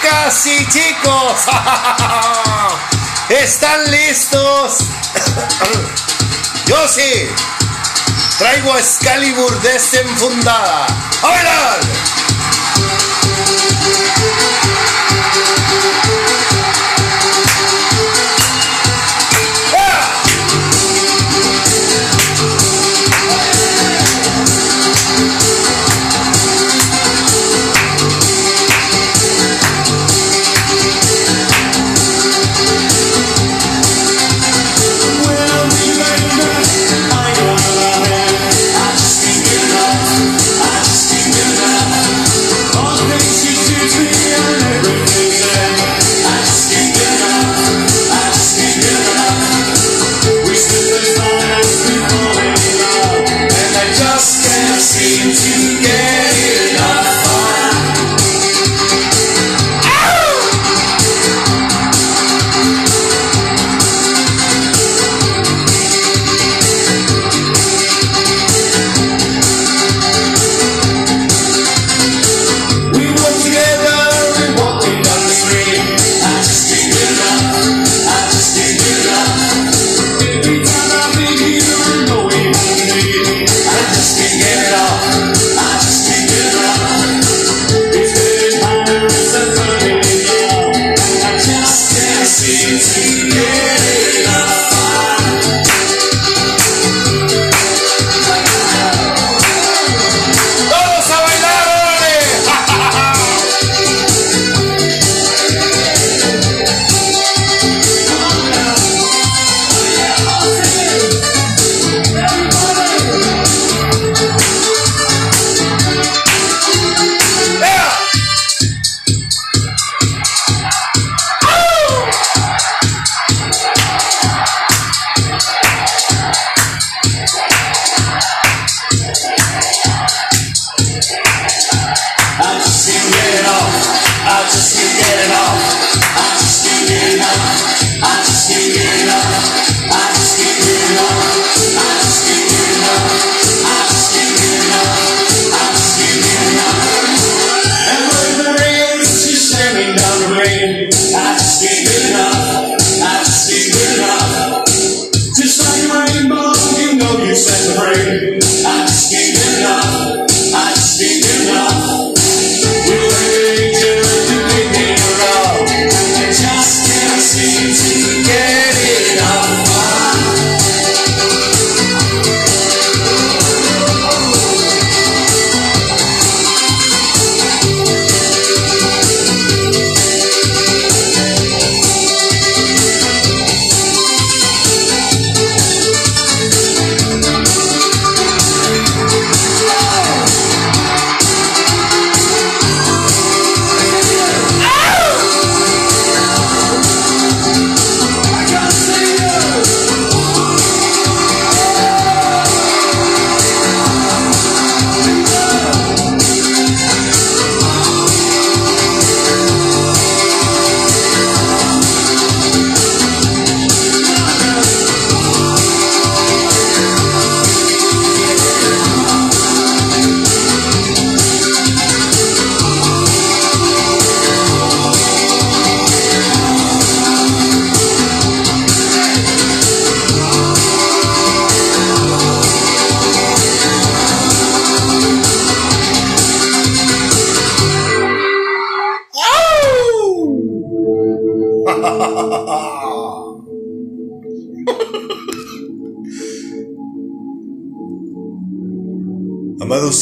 Chicas y chicos, ¿están listos? Yo sí. Traigo Excalibur desenfundada. ¡A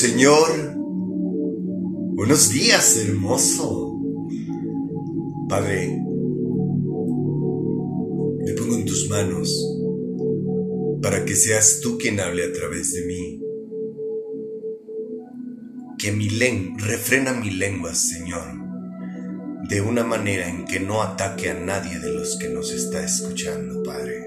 Señor, buenos días, hermoso. Padre, me pongo en tus manos para que seas tú quien hable a través de mí. Que mi lengua, refrena mi lengua, Señor, de una manera en que no ataque a nadie de los que nos está escuchando, Padre.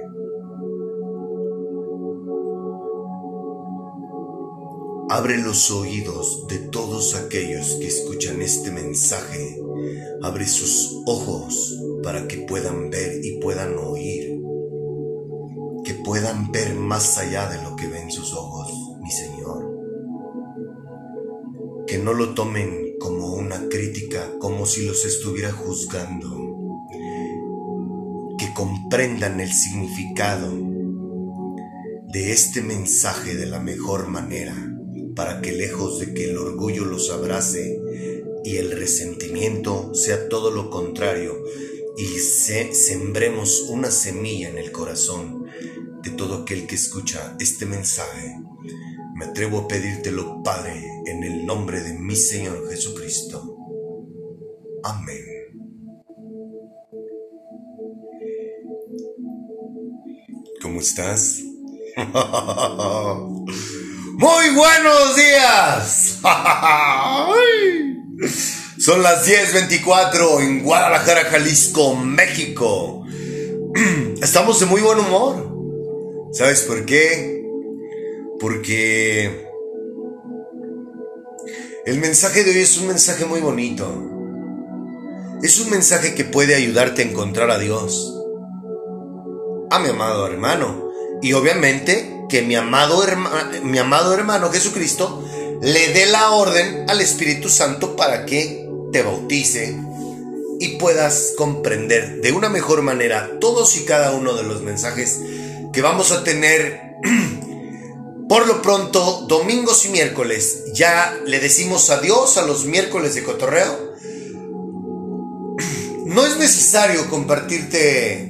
Abre los oídos de todos aquellos que escuchan este mensaje. Abre sus ojos para que puedan ver y puedan oír. Que puedan ver más allá de lo que ven sus ojos, mi Señor. Que no lo tomen como un una crítica como si los estuviera juzgando. Que comprendan el significado de este mensaje de la mejor manera, para que lejos de que el orgullo los abrace y el resentimiento sea todo lo contrario, y se, sembremos una semilla en el corazón de todo aquel que escucha este mensaje. Me atrevo a pedírtelo, Padre, en el nombre de mi Señor Jesucristo. Amén. ¿Cómo estás? Muy buenos días. Son las 10:24 en Guadalajara, Jalisco, México. Estamos de muy buen humor. ¿Sabes por qué? Porque el mensaje de hoy es un mensaje muy bonito. Es un mensaje que puede ayudarte a encontrar a Dios. A mi amado hermano. Y obviamente que mi amado, mi amado hermano Jesucristo le dé la orden al Espíritu Santo para que te bautice y puedas comprender de una mejor manera todos y cada uno de los mensajes que vamos a tener por lo pronto domingos y miércoles. Ya le decimos adiós a los miércoles de cotorreo. No es necesario compartirte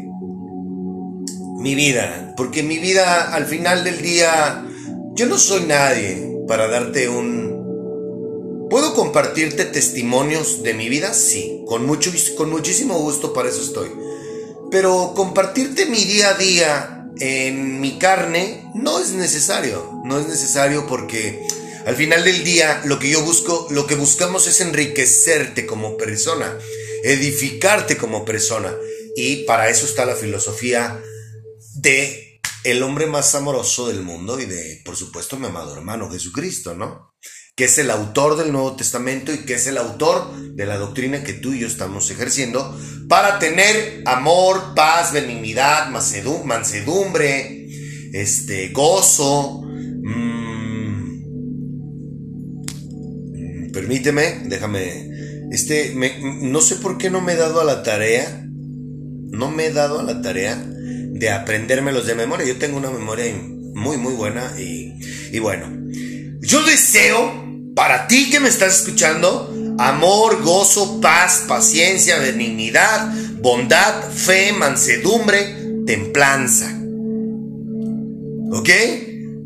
mi vida, porque mi vida al final del día, yo no soy nadie para darte un ¿Puedo compartirte testimonios de mi vida? Sí, con, mucho, con muchísimo gusto para eso estoy. Pero compartirte mi día a día en mi carne no es necesario. No es necesario porque al final del día lo que yo busco, lo que buscamos es enriquecerte como persona, edificarte como persona. Y para eso está la filosofía de el hombre más amoroso del mundo y de, por supuesto, mi amado hermano Jesucristo, ¿no? que es el autor del Nuevo Testamento y que es el autor de la doctrina que tú y yo estamos ejerciendo para tener amor, paz, benignidad, mansedumbre, este, gozo. Mm, permíteme, déjame. Este, no sé por qué no me he dado a la tarea, no me he dado a la tarea de aprendérmelos de memoria. Yo tengo una memoria muy, muy buena y, y bueno. Yo deseo para ti que me estás escuchando, amor, gozo, paz, paciencia, benignidad, bondad, fe, mansedumbre, templanza. ¿Ok?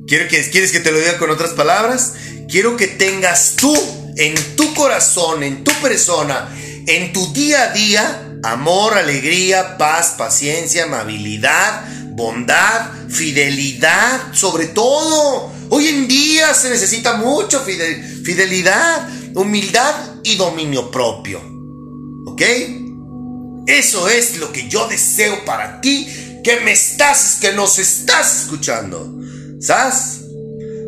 ¿Quiero que, ¿Quieres que te lo diga con otras palabras? Quiero que tengas tú, en tu corazón, en tu persona, en tu día a día, amor, alegría, paz, paciencia, amabilidad, bondad, fidelidad, sobre todo. Hoy en día se necesita mucho fidelidad, humildad y dominio propio. ¿Ok? Eso es lo que yo deseo para ti, que me estás, que nos estás escuchando. ¿Sabes?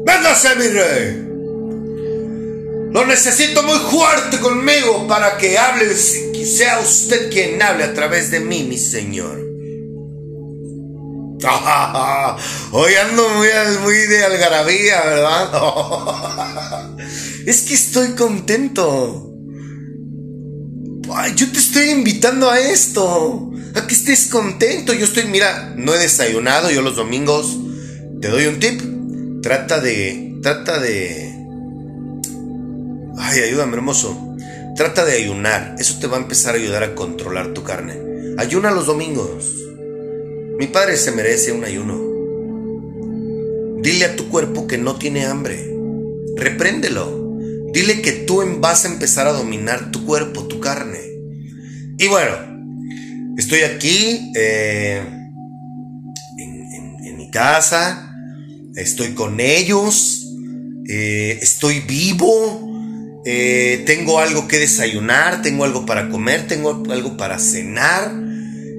Véngase, mi rey. Lo necesito muy fuerte conmigo para que hable, sea usted quien hable a través de mí, mi Señor. Hoy ando muy, muy de algarabía, ¿verdad? es que estoy contento. yo te estoy invitando a esto. A que estés contento. Yo estoy, mira, no he desayunado. Yo los domingos te doy un tip. Trata de. Trata de. Ay, ayúdame, hermoso. Trata de ayunar. Eso te va a empezar a ayudar a controlar tu carne. Ayuna los domingos. Mi padre se merece un ayuno. Dile a tu cuerpo que no tiene hambre. Repréndelo. Dile que tú vas a empezar a dominar tu cuerpo, tu carne. Y bueno, estoy aquí eh, en, mi casa. Estoy con ellos. Eh, estoy vivo. Eh, tengo algo que desayunar. Tengo algo para comer. Tengo algo para cenar.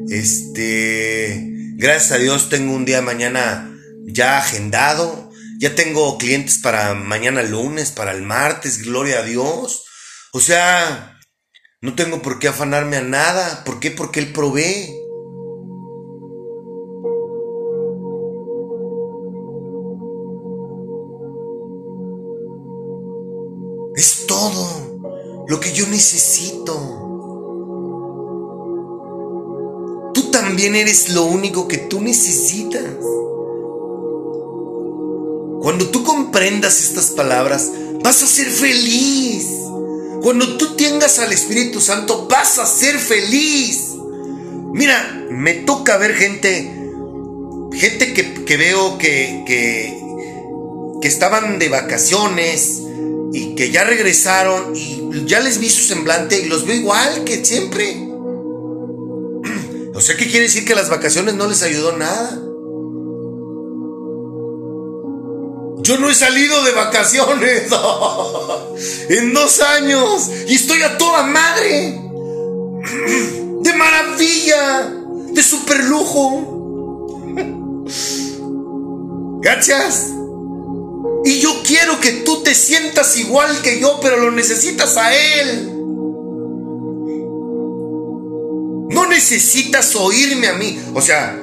Este Gracias a Dios tengo un día mañana ya agendado. Ya tengo clientes para mañana lunes, para el martes, gloria a Dios. O sea, no tengo por qué afanarme a nada. ¿Por qué? Porque Él provee. Todo. lo que yo necesito. Tú también eres lo único que tú necesitas. Cuando tú comprendas estas palabras, vas a ser feliz. Cuando tú tengas al Espíritu Santo, vas a ser feliz. Mira, me toca ver gente, gente que, veo que, que, que estaban de vacaciones y que ya regresaron y ya les vi su semblante y los veo igual que siempre. O sea, ¿qué quiere decir que las vacaciones no les ayudó nada? Yo no he salido de vacaciones en dos años y estoy a toda madre. De maravilla, de super lujo. ¿Gachas? Y yo quiero que tú te sientas igual que yo, pero lo necesitas a Él. No necesitas oírme a mí. O sea,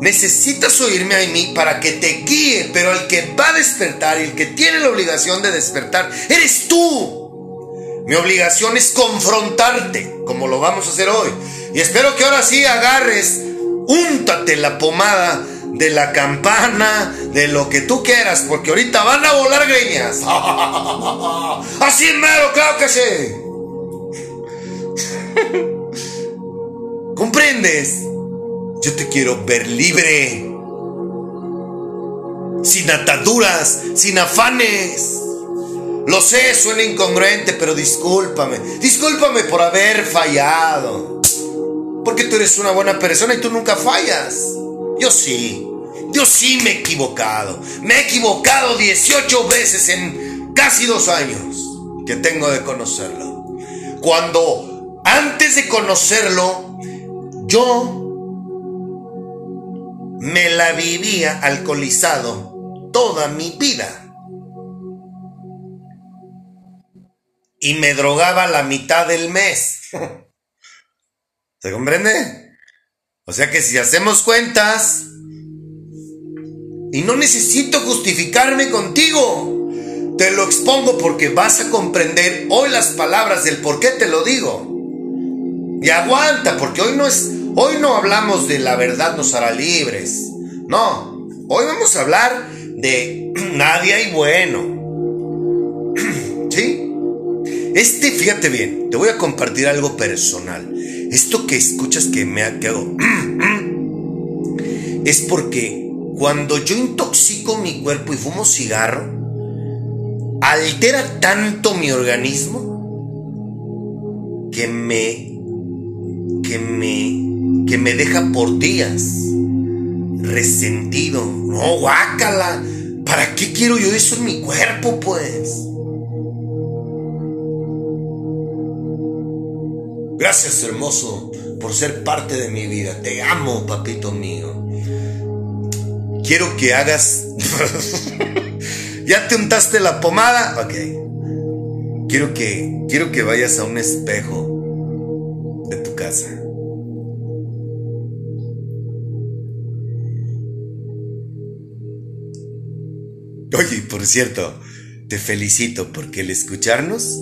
necesitas oírme a mí para que te guíe, pero el que va a despertar el que tiene la obligación de despertar, eres tú. Mi obligación es confrontarte, como lo vamos a hacer hoy. Y espero que ahora sí agarres, úntate la pomada de la campana, de lo que tú quieras, porque ahorita van a volar greñas. Así mero, claro que sí. ¿Comprendes? Yo te quiero ver libre. Sin ataduras, sin afanes. Lo sé, suena incongruente, pero discúlpame. Discúlpame por haber fallado. Porque tú eres una buena persona y tú nunca fallas. Yo sí. Yo sí me he equivocado. Me he equivocado 18 veces en casi dos años que tengo de conocerlo. Cuando antes de conocerlo, yo me la vivía alcoholizado toda mi vida. Y me drogaba la mitad del mes. ¿Se comprende? O sea que si hacemos cuentas, y no necesito justificarme contigo, te lo expongo porque vas a comprender hoy las palabras del por qué te lo digo. Y aguanta, porque hoy no es Hoy no hablamos de la verdad nos hará libres. No, hoy vamos a hablar de nadie hay bueno. ¿Sí? Este, fíjate bien, te voy a compartir algo personal. Esto que escuchas que me ha quedado es porque cuando yo intoxico mi cuerpo y fumo cigarro, altera tanto mi organismo que me que me que me deja por días resentido. No, guácala. ¿Para qué quiero yo eso en mi cuerpo, pues? Gracias, hermoso, por ser parte de mi vida. Te amo, papito mío. Quiero que hagas... ¿Ya te untaste la pomada? Ok. Quiero que, quiero que vayas a un espejo de tu casa. Oye, por cierto, te felicito porque el escucharnos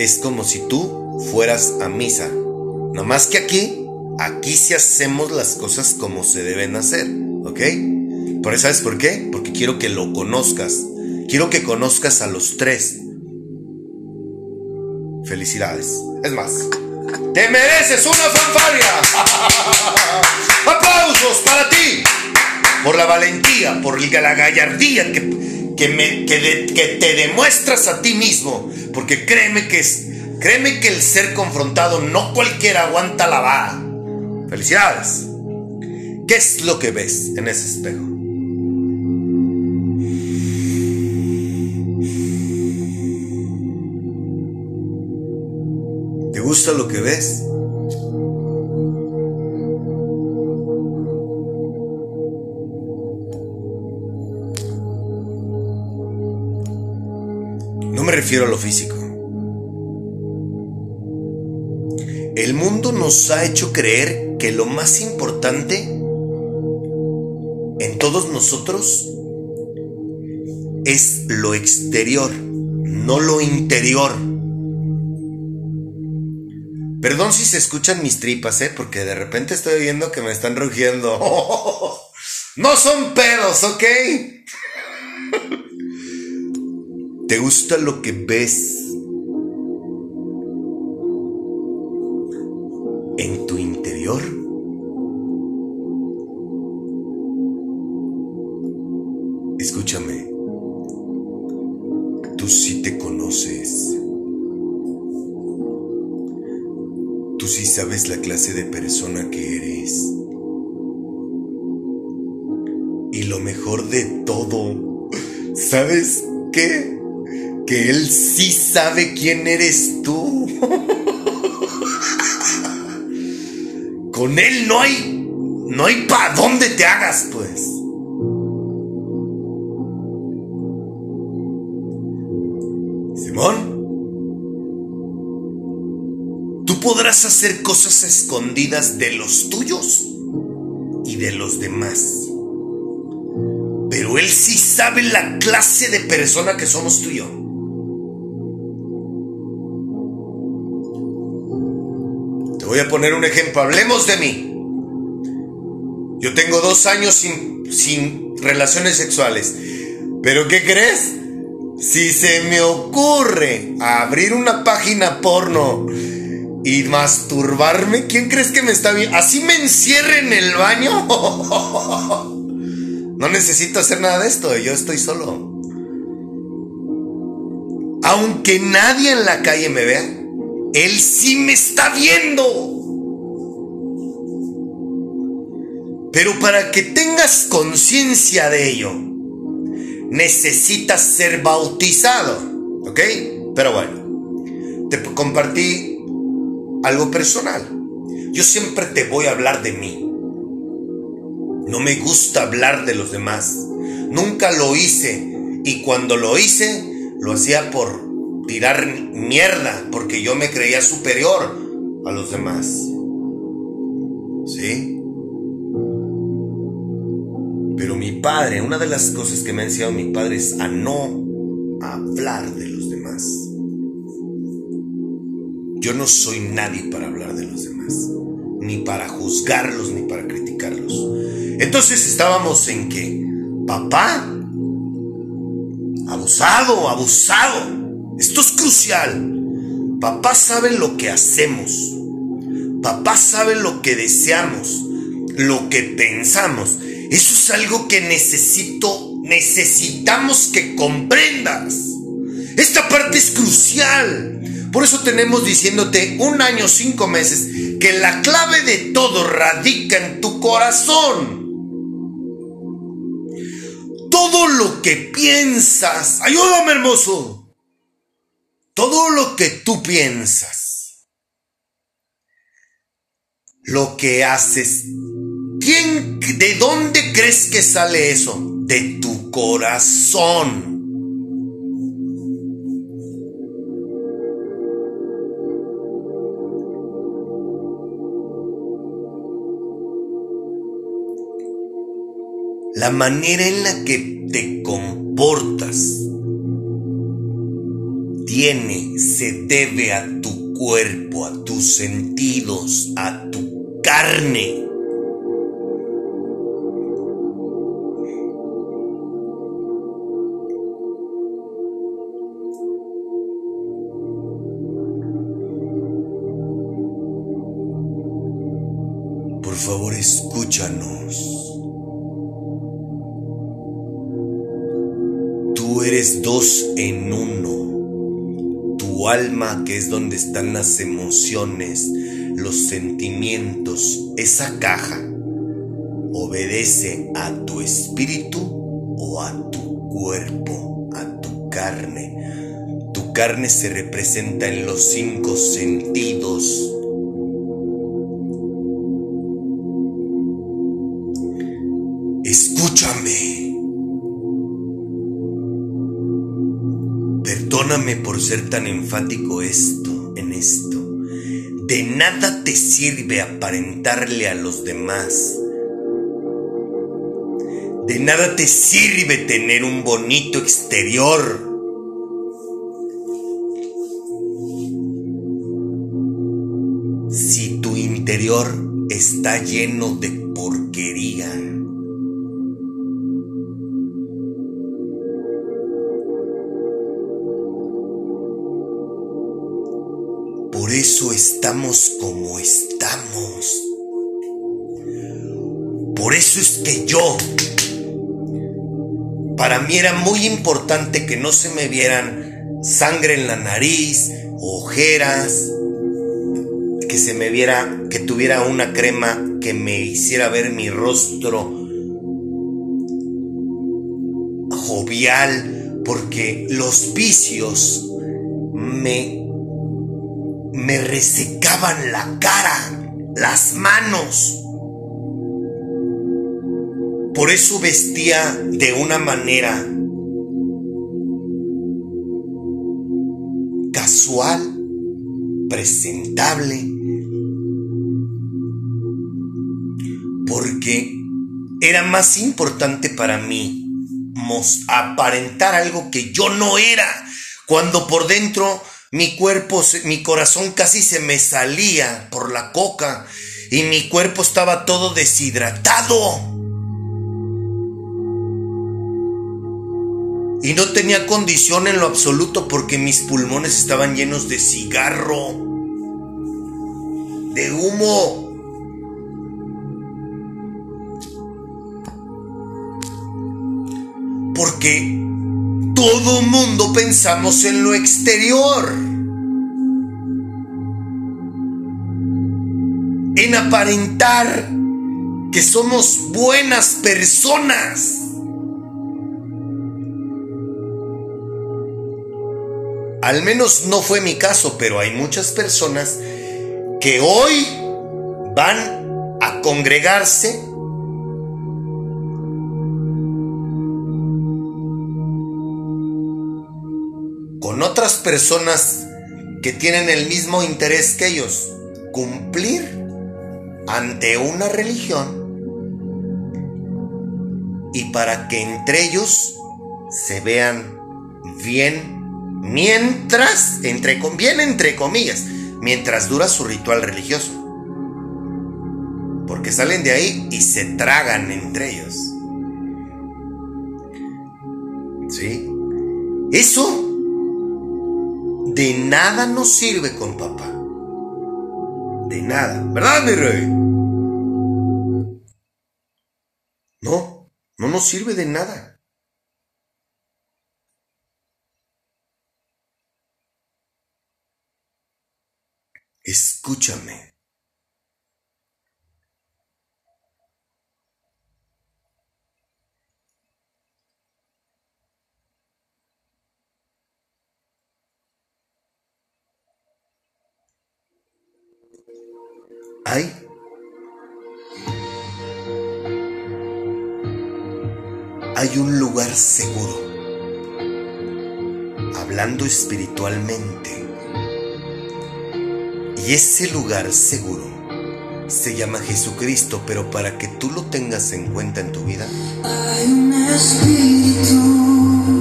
es como si tú fueras a misa. No más que aquí, aquí sí hacemos las cosas como se deben hacer, ¿ok? Por eso, ¿sabes por qué? Porque quiero que lo conozcas. Quiero que conozcas a los tres. Felicidades. Es más, te mereces una fanfaria. ¡Aplausos para ti! por la valentía, por la gallardía que, que, me, que, te demuestras a ti mismo. Porque créeme que, créeme que el ser confrontado no cualquiera aguanta la vara. Felicidades. ¿Qué es lo que ves en ese espejo? ¿Te gusta lo que ves? refiero a lo físico. El mundo nos ha hecho creer que lo más importante en todos nosotros es lo exterior, no lo interior. Perdón si se escuchan mis tripas, ¿eh? Porque de repente estoy viendo que me están rugiendo. No son pedos, ¿ok? ¿Te gusta lo que ves sabe quién eres tú. Con Él no hay, no hay para dónde te hagas, pues. Simón, tú podrás hacer cosas escondidas de los tuyos y de los demás. Pero Él sí sabe la clase de persona que somos tú y yo. Voy a poner un ejemplo. Hablemos de mí. Yo tengo dos años sin, sin relaciones sexuales. Pero ¿qué crees? Si se me ocurre abrir una página porno y masturbarme, ¿quién crees que me está viendo? ¿Así me encierre en el baño? No necesito hacer nada de esto, yo estoy solo. Aunque nadie en la calle me vea, Él sí me está viendo. Pero para que tengas conciencia de ello, necesitas ser bautizado. ¿Ok? Pero bueno, te compartí algo personal. Yo siempre te voy a hablar de mí. No me gusta hablar de los demás. Nunca lo hice. Y cuando lo hice, lo hacía por tirar mierda, porque yo me creía superior a los demás. ¿Sí? Pero mi padre, una de las cosas que me ha enseñado mi padre es a no hablar de los demás. Yo no soy nadie para hablar de los demás, ni para juzgarlos, ni para criticarlos. Entonces estábamos en que, papá, abusado, abusado. Esto es crucial. Papá sabe lo que hacemos. Papá sabe lo que deseamos, lo que pensamos. Eso es algo que necesito, necesitamos que comprendas. Esta parte es crucial. Por eso tenemos diciéndote un año, cinco meses, que la clave de todo radica en tu corazón todo lo que piensas, ayúdame hermoso, todo lo que tú piensas, lo que haces, ¿quién, de dónde crees que sale eso? De tu corazón. la manera en la que te comportas tiene, se debe a tu cuerpo, a tus sentidos, a tu carne. Por favor, escúchanos. eres dos en uno. Alma, que es donde están las emociones, los sentimientos, esa caja, obedece a tu espíritu o a tu cuerpo, a tu carne. Tu carne se representa en los cinco sentidos. Por ser tan enfático esto, en esto. De nada te sirve aparentarle a los demás. De nada te sirve tener un bonito exterior. si tu interior está lleno de porquería. Estamos como estamos. Por eso es que yo, para mí era muy importante que no se me vieran sangre en la nariz, ojeras, que se me viera, que tuviera una crema que me hiciera ver mi rostro jovial, porque los vicios me, me resecaban la cara, las manos. Por eso vestía de una manera casual, presentable, porque era más importante para mí aparentar algo que yo no era, cuando por dentro mi cuerpo, mi corazón casi se me salía por la coca y mi cuerpo estaba todo deshidratado. Y no tenía condición en lo absoluto porque mis pulmones estaban llenos de cigarro, de humo. Porque todo mundo pensamos en lo exterior. En aparentar que somos buenas personas. Al menos no fue mi caso, pero hay muchas personas que hoy van a congregarse con otras personas que tienen el mismo interés que ellos, cumplir ante una religión y para que entre ellos se vean bien, mientras, entre, bien entre comillas, mientras dura su ritual religioso. Porque salen de ahí y se tragan entre ellos. ¿Sí? Eso de nada nos sirve con papá. De nada. ¿Verdad, mi rey? No, no nos sirve de nada. Escúchame. Hay hay un lugar seguro, hablando espiritualmente. Y ese lugar seguro se llama Jesucristo, pero para que tú lo tengas en cuenta en tu vida,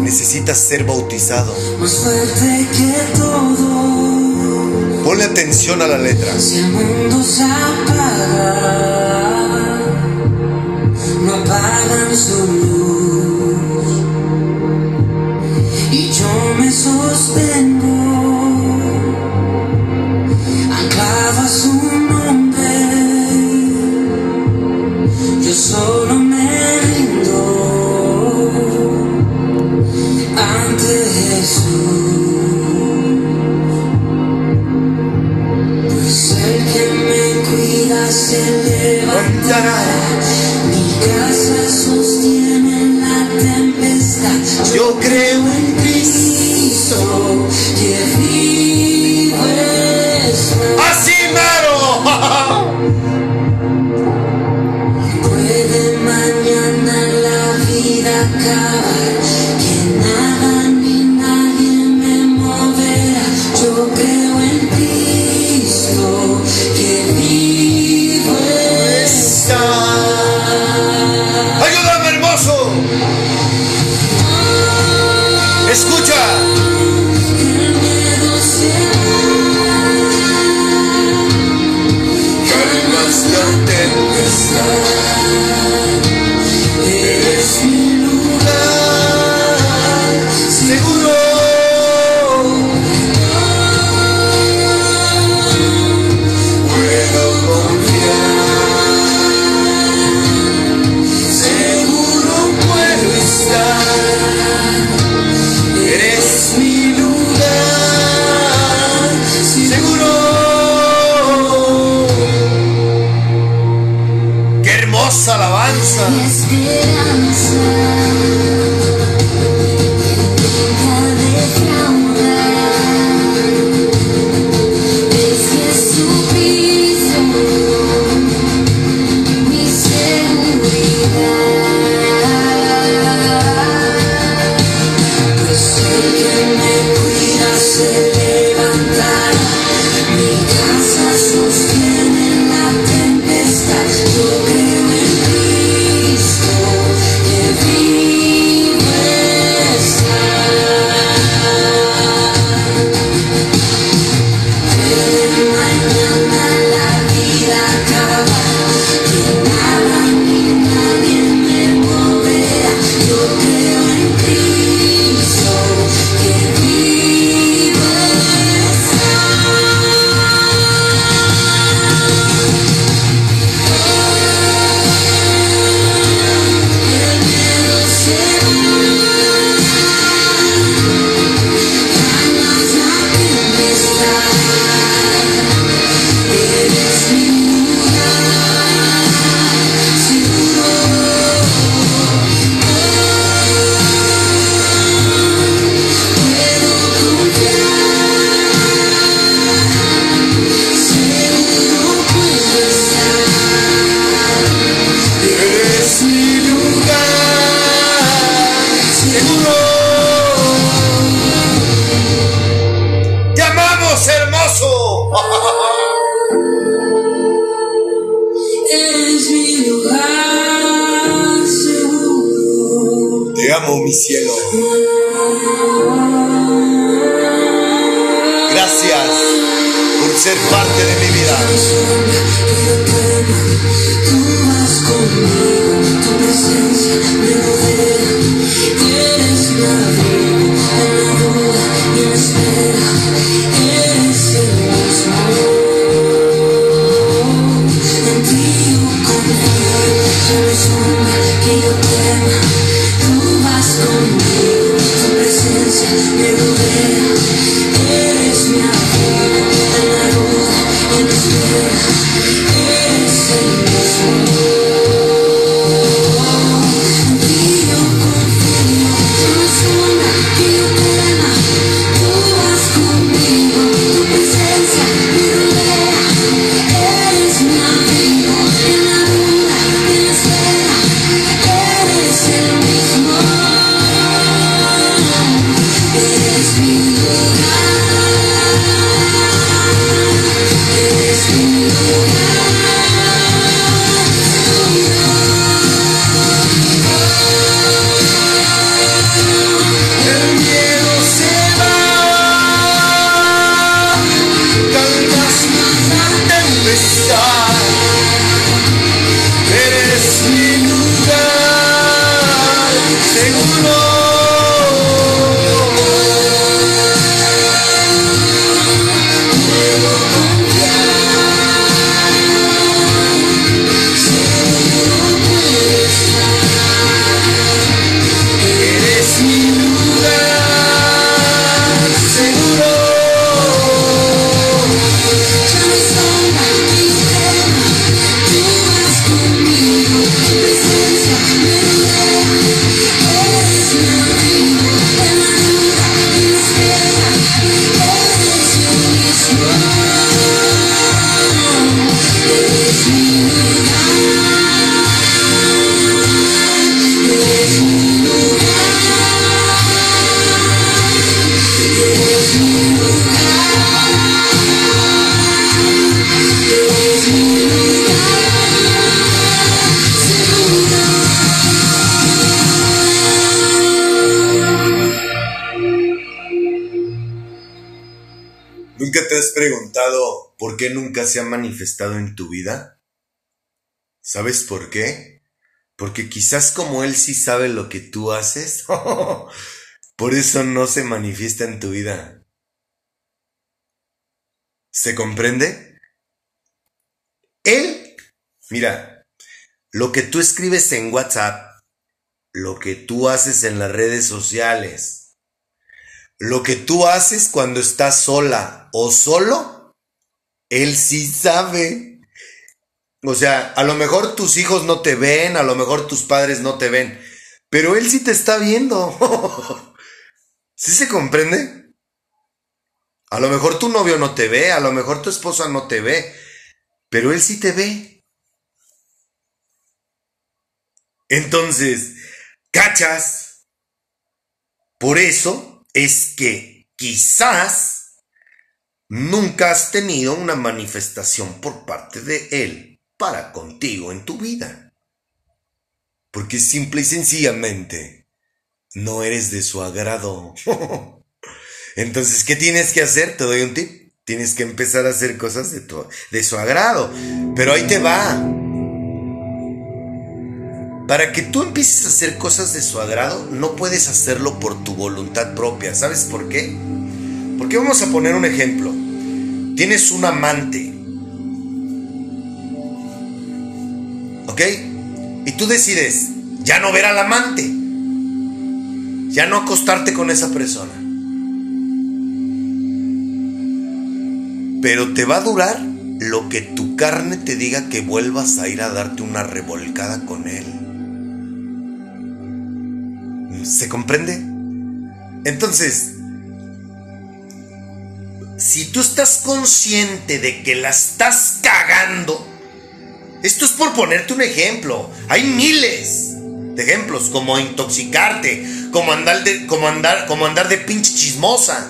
necesitas ser bautizado. Más fuerte que todo Ponle atención a la letra. Si el mundo se apaga, no apagan su luz. Y yo me sostengo, se levantará. Mi preguntado por qué nunca se ha manifestado en tu vida? ¿Sabes por qué? Porque quizás como Él sí sabe lo que tú haces, por eso no se manifiesta en tu vida. ¿Se comprende? Él, mira, lo que tú escribes en WhatsApp, lo que tú haces en las redes sociales, lo que tú haces cuando estás sola o solo, él sí sabe. O sea, a lo mejor tus hijos no te ven, a lo mejor tus padres no te ven, pero él sí te está viendo. ¿Sí se comprende? A lo mejor tu novio no te ve, a lo mejor tu esposa no te ve, pero él sí te ve. Entonces, ¿cachas? Por eso es que quizás nunca has tenido una manifestación por parte de Él para contigo en tu vida. Porque simple y sencillamente no eres de su agrado. Entonces, ¿qué tienes que hacer? Te doy un tip. Tienes que empezar a hacer cosas de, tu, de su agrado. Pero ahí te va. Para que tú empieces a hacer cosas de su agrado, no puedes hacerlo por tu voluntad propia. ¿Sabes por qué? Porque vamos a poner un ejemplo. Tienes un amante. ¿Ok? Y tú decides ya no ver al amante. Ya no acostarte con esa persona. Pero te va a durar lo que tu carne te diga que vuelvas a ir a darte una revolcada con él. ¿Se comprende? Entonces, si tú estás consciente de que la estás cagando, esto es por ponerte un ejemplo. Hay miles de ejemplos, como intoxicarte, como andar de, como andar, como andar de pinche chismosa.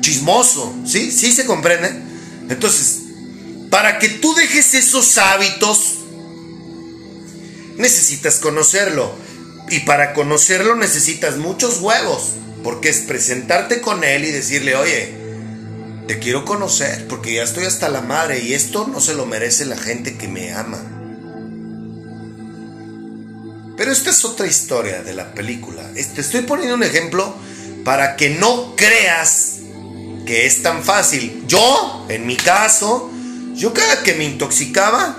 chismoso, ¿sí? ¿Sí se comprende? Entonces, para que tú dejes esos hábitos, necesitas conocerlo. Y para conocerlo necesitas muchos huevos, porque es presentarte con él y decirle, oye, te quiero conocer, porque ya estoy hasta la madre y esto no se lo merece la gente que me ama. Pero esta es otra historia de la película. Te estoy poniendo un ejemplo para que no creas que es tan fácil. Yo, en mi caso, yo cada que me intoxicaba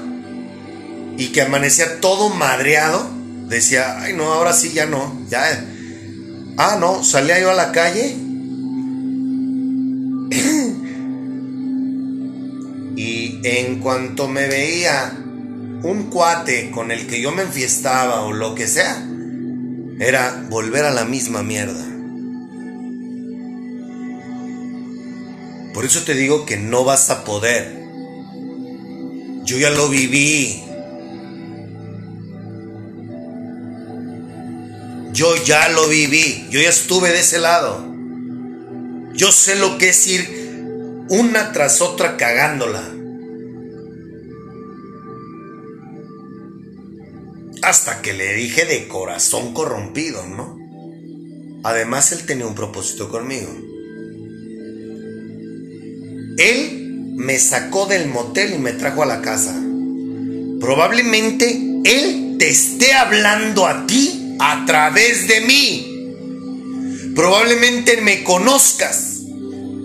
y que amanecía todo madreado, decía, ay no, ahora sí ya no, ya. Ah, no, salía yo a la calle. y en cuanto me veía un cuate con el que yo me enfiestaba o lo que sea, era volver a la misma mierda. Por eso te digo que no vas a poder. Yo ya lo viví. Yo ya lo viví. Yo ya estuve de ese lado. Yo sé lo que es ir una tras otra cagándola. Hasta que le dije de corazón corrompido, ¿no? Además, él tenía un propósito conmigo. Él me sacó del motel y me trajo a la casa. Probablemente él te esté hablando a ti a través de mí. Probablemente me conozcas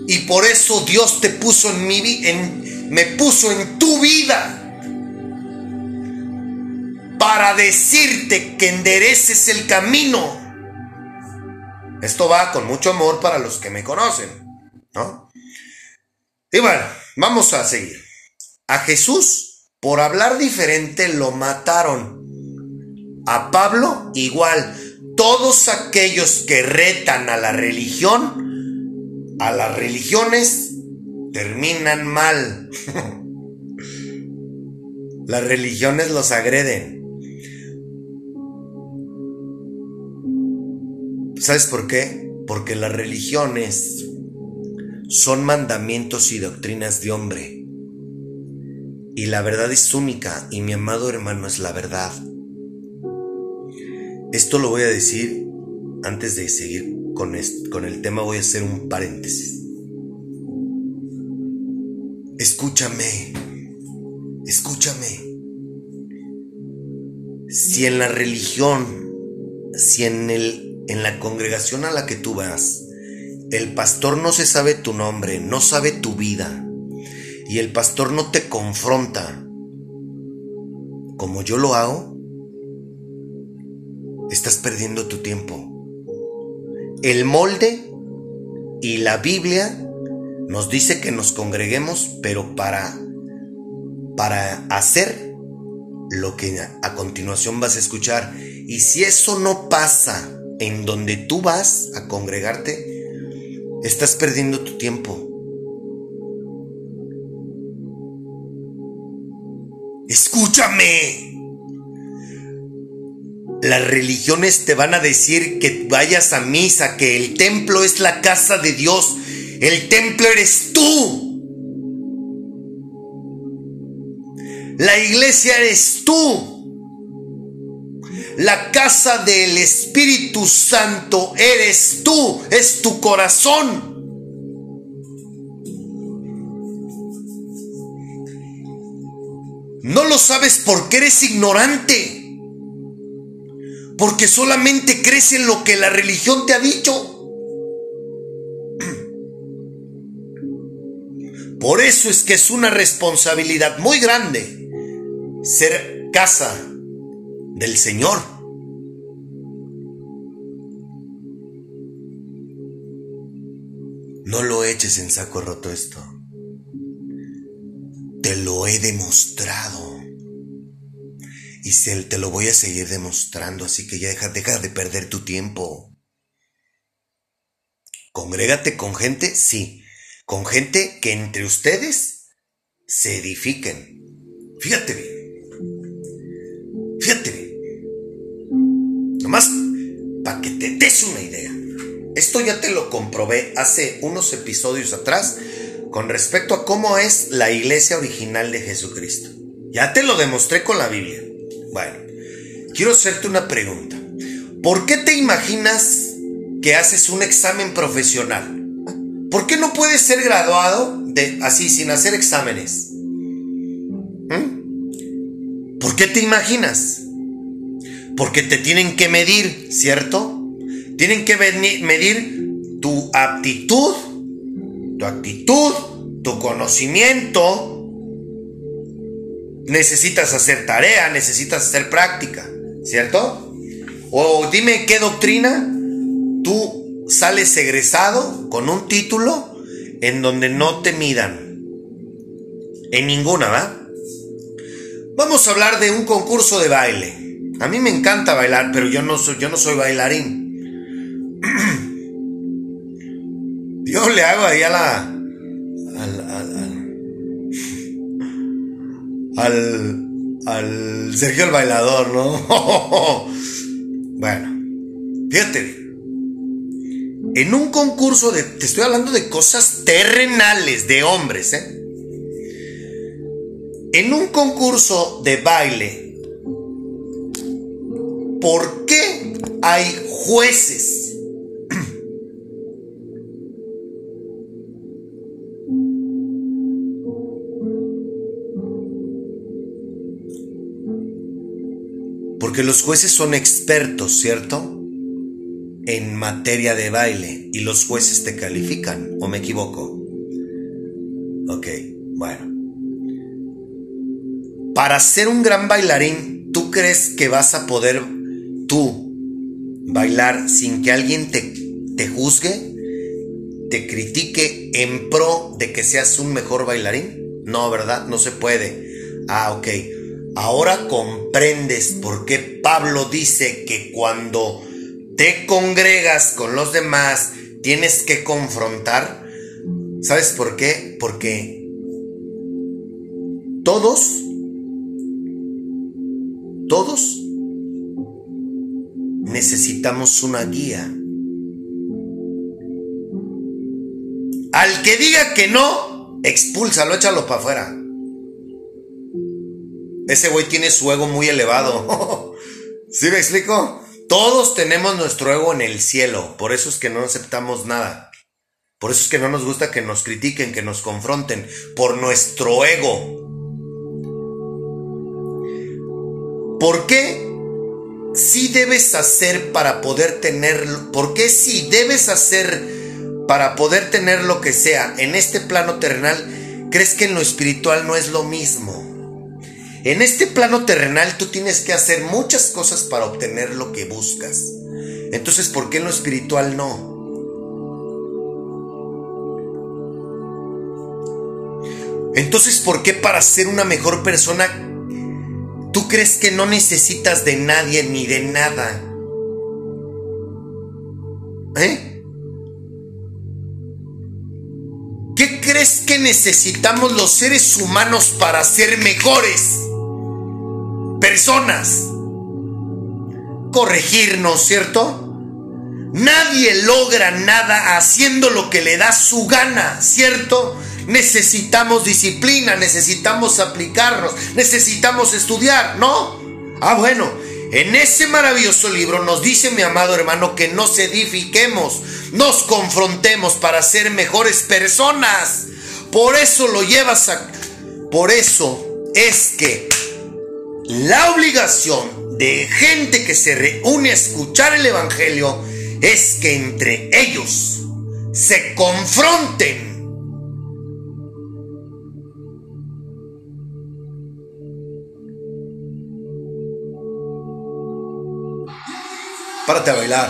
y por eso Dios te puso en mi en, me puso en tu vida para decirte que endereces el camino. Esto va con mucho amor para los que me conocen, ¿no? Y bueno, vamos a seguir. A Jesús, por hablar diferente, lo mataron. A Pablo, igual. Todos aquellos que retan a la religión, a las religiones, terminan mal. las religiones los agreden. ¿Sabes por qué? Porque las religiones son mandamientos y doctrinas de hombre. Y la verdad es única y mi amado hermano es la verdad. Esto lo voy a decir antes de seguir con, con el tema, voy a hacer un paréntesis. Escúchame, escúchame. Si en la religión, si en el en la congregación a la que tú vas, el pastor no se sabe tu nombre, no sabe tu vida, y el pastor no te confronta como yo lo hago, estás perdiendo tu tiempo. El molde y la Biblia nos dice que nos congreguemos, pero para para hacer lo que a continuación vas a escuchar. Y si eso no pasa en donde tú vas a congregarte, estás perdiendo tu tiempo. Escúchame. Las religiones te van a decir que vayas a misa, que el templo es la casa de Dios. El templo eres tú. La iglesia eres tú. La casa del Espíritu Santo eres tú, es tu corazón. No lo sabes porque eres ignorante. Porque solamente crees en lo que la religión te ha dicho. Por eso es que es una responsabilidad muy grande ser casa del Señor. No lo eches en saco roto esto. Te lo he demostrado. Y te lo voy a seguir demostrando, así que ya deja, deja de perder tu tiempo. Congrégate con gente, sí. Con gente que entre ustedes se edifiquen. Fíjate bien. Fíjate bien. Nomás para que te des una idea. Es esto ya te lo comprobé hace unos episodios atrás con respecto a cómo es la iglesia original de Jesucristo. Ya te lo demostré con la Biblia. Bueno, quiero hacerte una pregunta. ¿Por qué te imaginas que haces un examen profesional? ¿Por qué no puedes ser graduado de así sin hacer exámenes? ¿Mm? ¿Por qué te imaginas? Porque te tienen que medir, ¿cierto? Tienen que medir tu aptitud, tu actitud, tu conocimiento. Necesitas hacer tarea, necesitas hacer práctica, ¿cierto? O dime qué doctrina tú sales egresado con un título en donde no te midan. En ninguna, ¿va? Vamos a hablar de un concurso de baile. A mí me encanta bailar, pero yo no soy, yo no soy bailarín. Yo le hago ahí a la. Al. Al, Sergio el bailador, ¿no? bueno, fíjate. En un concurso de. Te estoy hablando de cosas terrenales, de hombres, ¿eh? En un concurso de baile, ¿por qué hay jueces? Porque los jueces son expertos, ¿cierto? En materia de baile y los jueces te califican, ¿o me equivoco? Ok, bueno. Para ser un gran bailarín, ¿tú crees que vas a poder tú bailar sin que alguien te, te juzgue, te critique en pro de que seas un mejor bailarín? No, ¿verdad? No se puede. Ah, ok. Ahora comprendes por qué Pablo dice que cuando te congregas con los demás tienes que confrontar. ¿Sabes por qué? Porque todos, todos necesitamos una guía. Al que diga que no, expúlsalo, échalo para afuera. Ese güey tiene su ego muy elevado. ¿Sí me explico? Todos tenemos nuestro ego en el cielo. Por eso es que no aceptamos nada. Por eso es que no nos gusta que nos critiquen, que nos confronten. Por nuestro ego. ¿Por qué sí debes hacer para poder tener... ¿Por qué sí debes hacer para poder tener lo que sea en este plano terrenal? ¿Crees que en lo espiritual no es lo mismo? En este plano terrenal tú tienes que hacer muchas cosas para obtener lo que buscas. Entonces, ¿por qué en lo espiritual no? Entonces, ¿por qué para ser una mejor persona tú crees que no necesitas de nadie ni de nada? ¿Eh? ¿Qué crees que necesitamos los seres humanos para ser mejores? Personas. Corregirnos, ¿cierto? Nadie logra nada haciendo lo que le da su gana, ¿cierto? Necesitamos disciplina, necesitamos aplicarnos, necesitamos estudiar, ¿no? Ah, bueno, en ese maravilloso libro nos dice mi amado hermano que nos edifiquemos, nos confrontemos para ser mejores personas. Por eso lo llevas a... Por eso es que la obligación de gente que se reúne a escuchar el Evangelio es que entre ellos se confronten Párate a bailar.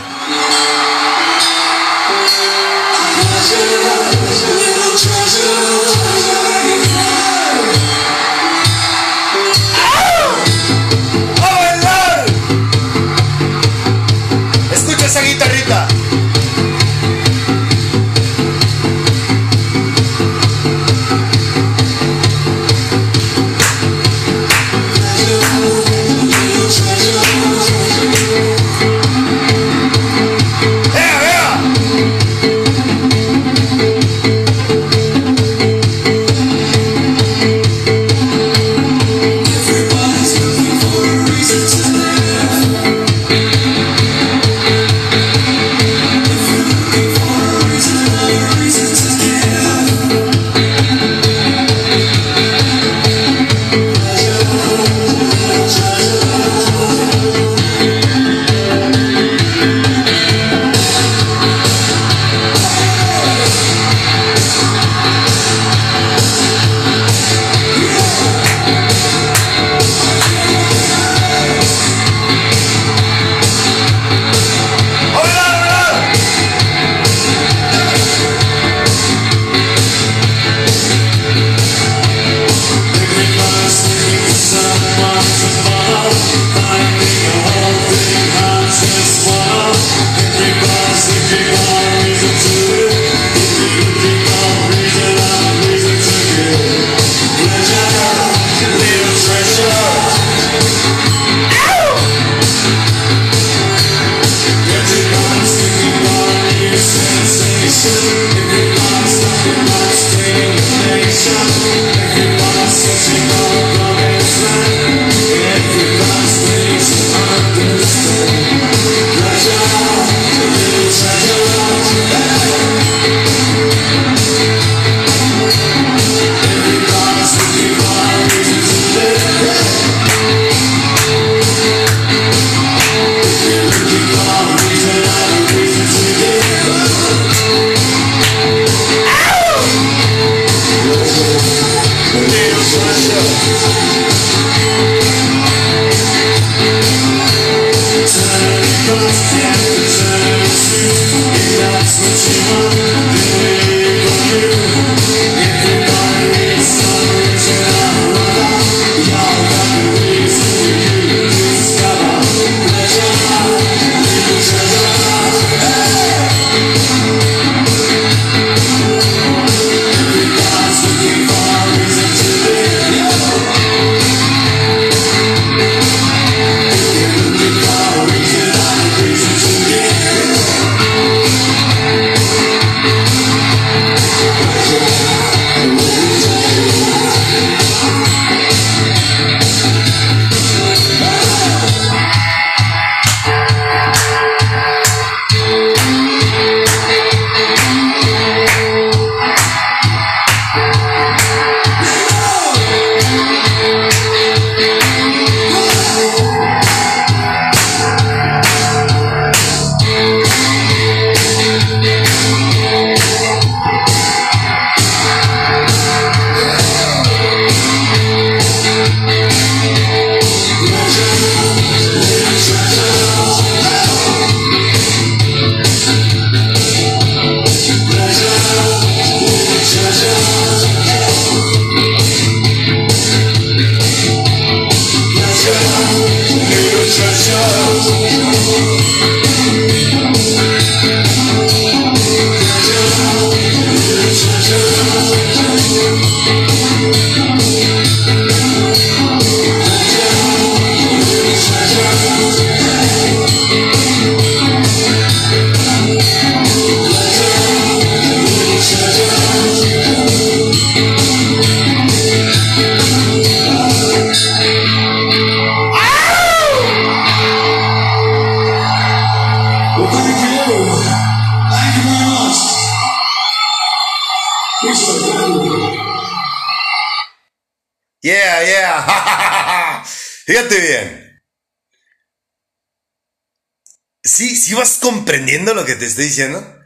Diciendo?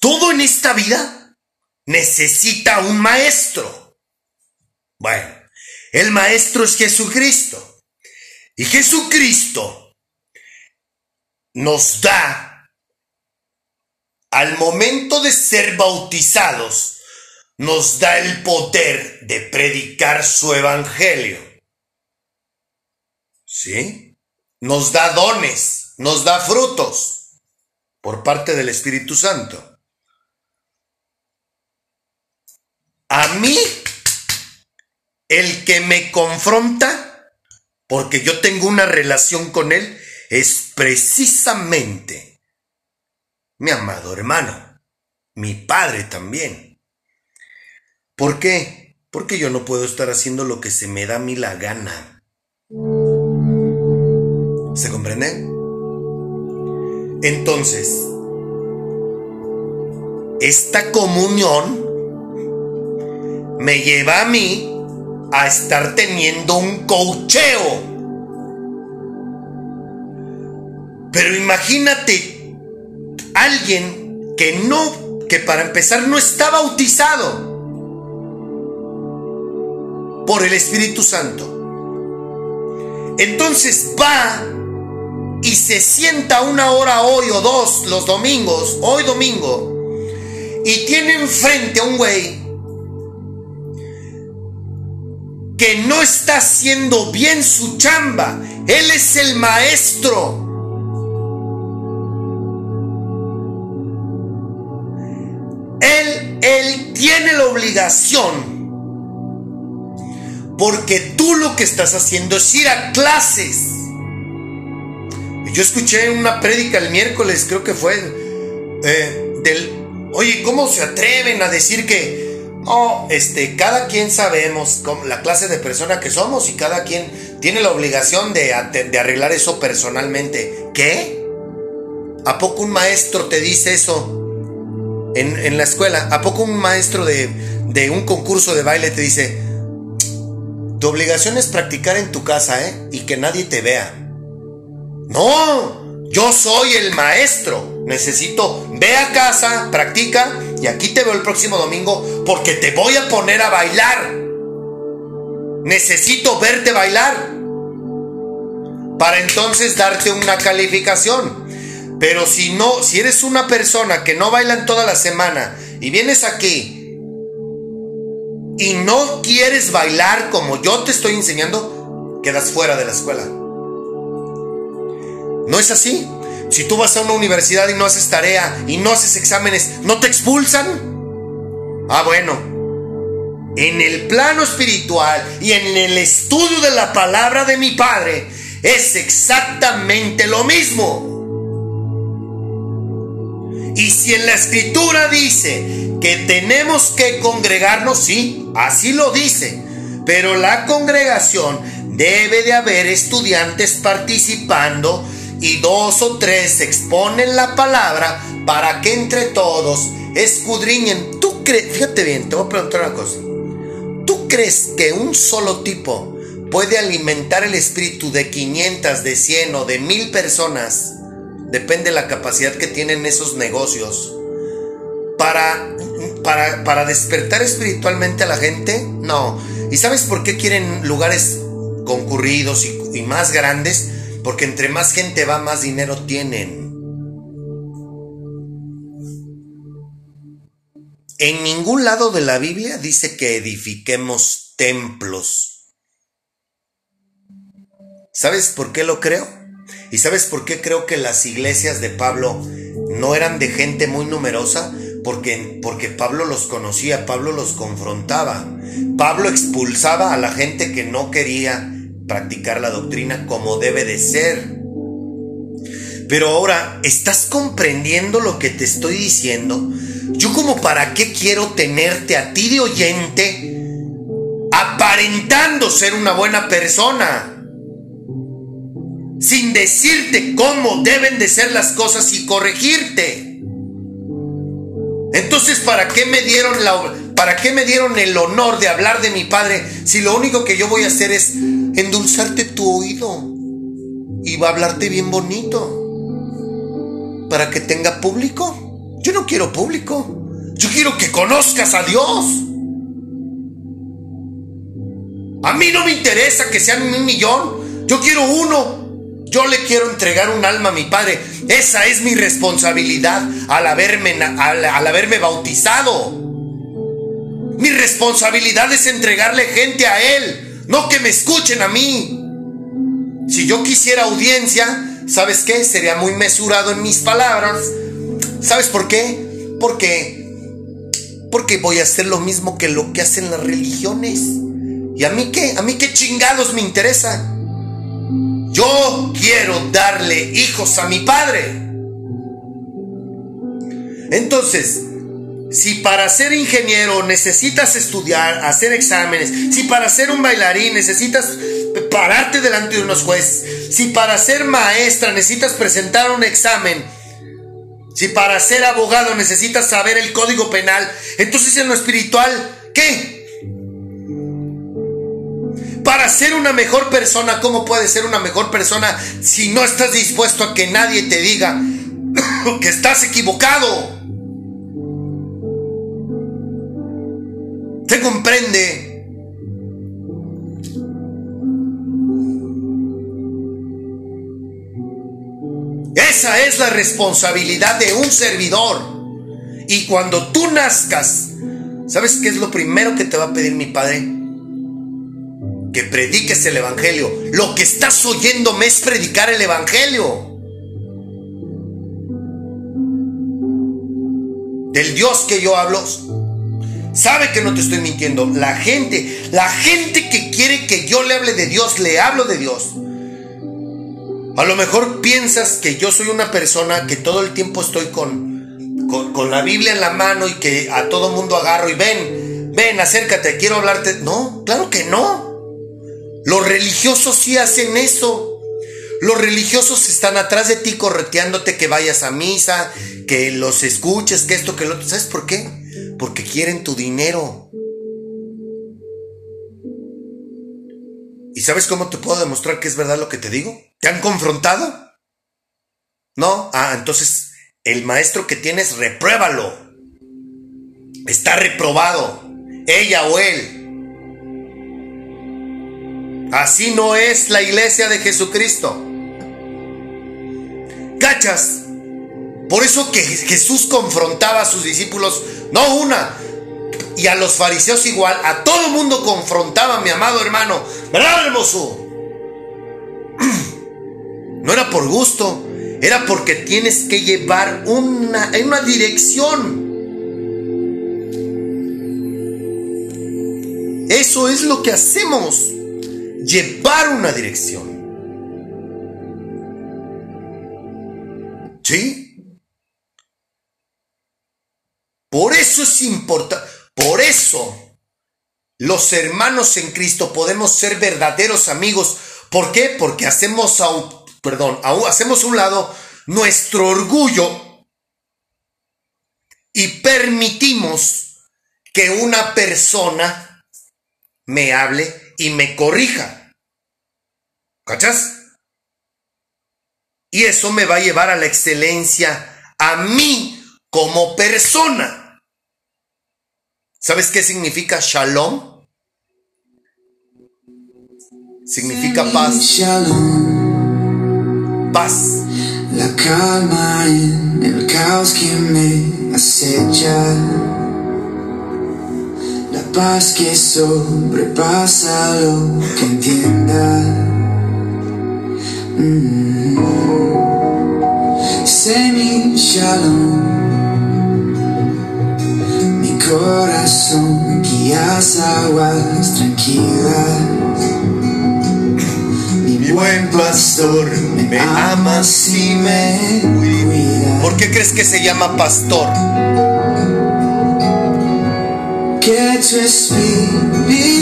Todo en esta vida necesita un maestro. Bueno, el maestro es Jesucristo. Y Jesucristo nos da, al momento de ser bautizados, nos da el poder de predicar su evangelio. ¿Sí? Nos da dones, nos da frutos por parte del Espíritu Santo. A mí, el que me confronta, porque yo tengo una relación con Él, es precisamente mi amado hermano, mi padre también. ¿Por qué? Porque yo no puedo estar haciendo lo que se me da a mí la gana. ¿Se comprende? Entonces, esta comunión me lleva a mí a estar teniendo un cocheo. Pero imagínate alguien que no, que para empezar no está bautizado por el Espíritu Santo. Entonces va y se sienta una hora hoy o dos los domingos, hoy domingo, y tiene enfrente a un güey que no está haciendo bien su chamba. Él es el maestro. Él, él tiene la obligación. Porque tú lo que estás haciendo es ir a clases yo escuché una prédica el miércoles, creo que fue, eh, del, oye, ¿cómo se atreven a decir que, no, este, cada quien sabemos la clase de persona que somos y cada quien tiene la obligación de, arreglar eso personalmente? ¿Qué? ¿A poco un maestro te dice eso en, la escuela? ¿A poco un maestro de, de un concurso de baile te dice, tu obligación es practicar en tu casa, ¿eh? Y que nadie te vea. No, yo soy el maestro. Necesito, ve a casa, practica y aquí te veo el próximo domingo porque te voy a poner a bailar. Necesito verte bailar para entonces darte una calificación. Pero si no, si eres una persona que no baila en toda la semana y vienes aquí y no quieres bailar como yo te estoy enseñando, quedas fuera de la escuela. ¿No es así? Si tú vas a una universidad y no haces tarea y no haces exámenes, ¿no te expulsan? Ah, bueno. En el plano espiritual y en el estudio de la palabra de mi Padre es exactamente lo mismo. Y si en la escritura dice que tenemos que congregarnos, sí, así lo dice. Pero la congregación debe de haber estudiantes participando y dos o tres exponen la palabra para que entre todos escudriñen. ¿Tú crees? Fíjate bien, te voy a preguntar una cosa. ¿Tú crees que un solo tipo puede alimentar el espíritu de 500, de 100 o de 1000 personas? Depende de la capacidad que tienen esos negocios. Para, para, para despertar espiritualmente a la gente, no. ¿Y sabes por qué quieren lugares concurridos y, y más grandes? Porque entre más gente va, más dinero tienen. En ningún lado de la Biblia dice que edifiquemos templos. ¿Sabes por qué lo creo? ¿Y sabes por qué creo que las iglesias de Pablo no eran de gente muy numerosa? Porque, porque Pablo los conocía, Pablo los confrontaba. Pablo expulsaba a la gente que no quería practicar la doctrina como debe de ser. Pero ahora, ¿estás comprendiendo lo que te estoy diciendo? Yo como para qué quiero tenerte a ti de oyente aparentando ser una buena persona. Sin decirte cómo deben de ser las cosas y corregirte. Entonces, ¿para qué me dieron la ¿Para qué me dieron el honor de hablar de mi padre si lo único que yo voy a hacer es endulzarte tu oído y va a hablarte bien bonito? ¿Para que tenga público? Yo no quiero público. Yo quiero que conozcas a Dios. A mí no me interesa que sean un millón. Yo quiero uno. Yo le quiero entregar un alma a mi padre. Esa es mi responsabilidad al haberme, al, al haberme bautizado. Mi responsabilidad es entregarle gente a Él, no que me escuchen a mí. Si yo quisiera audiencia, ¿sabes qué? Sería muy mesurado en mis palabras. ¿Sabes por qué? Porque porque voy a hacer lo mismo que lo que hacen las religiones. ¿Y a mí qué? ¿A mí qué chingados me interesa? Yo quiero darle hijos a mi padre. Entonces, si para ser ingeniero necesitas estudiar, hacer exámenes, si para ser un bailarín necesitas pararte delante de unos jueces, si para ser maestra necesitas presentar un examen, si para ser abogado necesitas saber el código penal, entonces en lo espiritual, ¿qué? Para ser una mejor persona, ¿cómo puedes ser una mejor persona si no estás dispuesto a que nadie te diga que estás equivocado? ¿Se comprende? Esa es la responsabilidad de un servidor. Y cuando tú nazcas, ¿sabes qué es lo primero que te va a pedir mi padre? Que prediques el Evangelio. Lo que estás oyéndome es predicar el Evangelio. Del Dios que yo hablo, Sabe que no te estoy mintiendo. La gente, la gente que quiere que yo le hable de Dios, le hablo de Dios. A lo mejor piensas que yo soy una persona que todo el tiempo estoy con, con, la Biblia en la mano y que a todo mundo agarro y ven, ven, acércate, quiero hablarte. No, claro que no. Los religiosos sí hacen eso. Los religiosos están atrás de ti correteándote que vayas a misa, que los escuches, que esto, que lo otro. ¿Sabes por qué? Porque quieren tu dinero. ¿Y sabes cómo te puedo demostrar que es verdad lo que te digo? ¿Te han confrontado? No, ah, entonces el maestro que tienes, repruébalo. Está reprobado, ella o él. Así no es la iglesia de Jesucristo. ¿Cachas? Por eso que Jesús confrontaba a sus discípulos, no una, y a los fariseos igual, a todo el mundo confrontaba, mi amado hermano, ¿verdad, hermoso? No era por gusto, era porque tienes que llevar una, en una dirección. Eso es lo que hacemos, llevar una dirección. ¿Sí? Por eso es importante, por eso los hermanos en Cristo podemos ser verdaderos amigos. ¿Por qué? Porque hacemos, a, perdón, hacemos un lado nuestro orgullo y permitimos que una persona me hable y me corrija. ¿Cachas? Y eso me va a llevar a la excelencia a mí como persona. ¿Sabes qué significa shalom? Significa paz. Paz. La calma en el caos que me acecha paz que sobrepasa lo que entienda. Mm. Sé mi shalom, corazón guías aguas tranquilas. Mi buen pastor me amas y me cuida. ¿Por qué crees que se llama pastor? que tu espíritu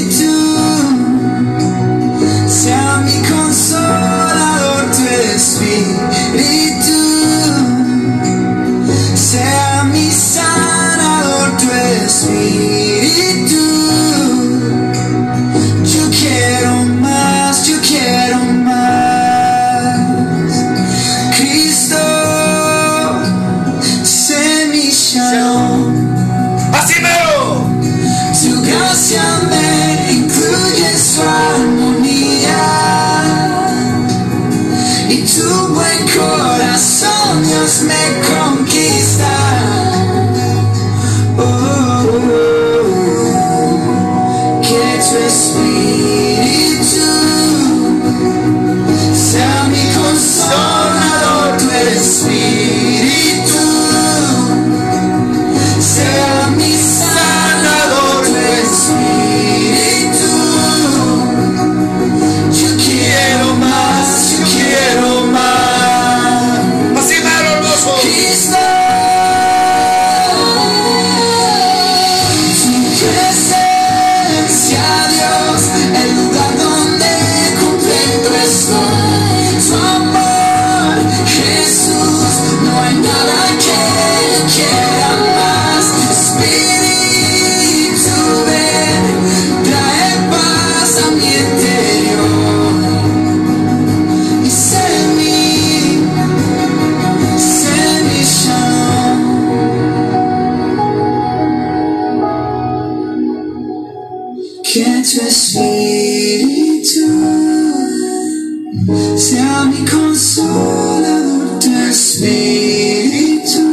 mi consolador, tu espíritu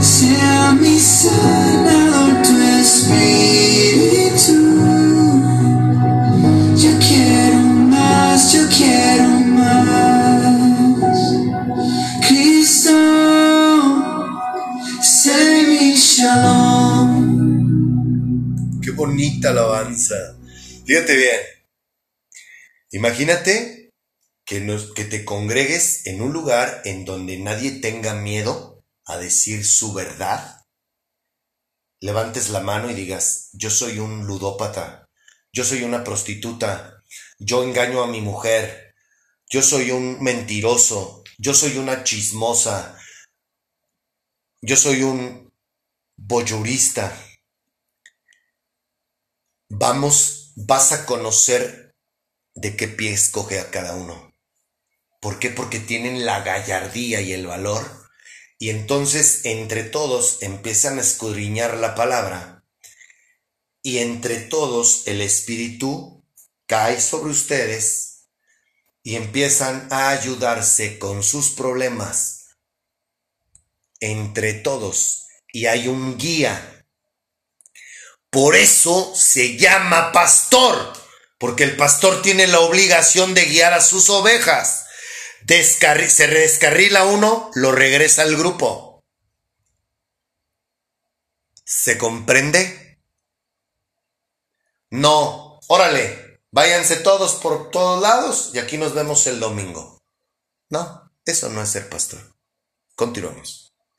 sea mi sanador, tu espíritu. Yo quiero más, yo quiero más. Cristo, sé mi shalom. Qué bonita alabanza. Fíjate bien. Imagínate que, que te congregues en un lugar en donde nadie tenga miedo a decir su verdad. Levantes la mano y digas, yo soy un ludópata, yo soy una prostituta, yo engaño a mi mujer, yo soy un mentiroso, yo soy una chismosa, yo soy un boyurista. Vamos, vas a conocer de qué pie escoge a cada uno. ¿Por qué? Porque tienen la gallardía y el valor. Y entonces entre todos empiezan a escudriñar la palabra. Y entre todos el Espíritu cae sobre ustedes y empiezan a ayudarse con sus problemas entre todos y hay un guía. Por eso se llama pastor, porque el pastor tiene la obligación de guiar a sus ovejas. se descarrila uno, lo regresa al grupo. ¿Se comprende? No, órale, váyanse todos por todos lados y aquí nos vemos el domingo. No, eso no es ser pastor. Continuamos.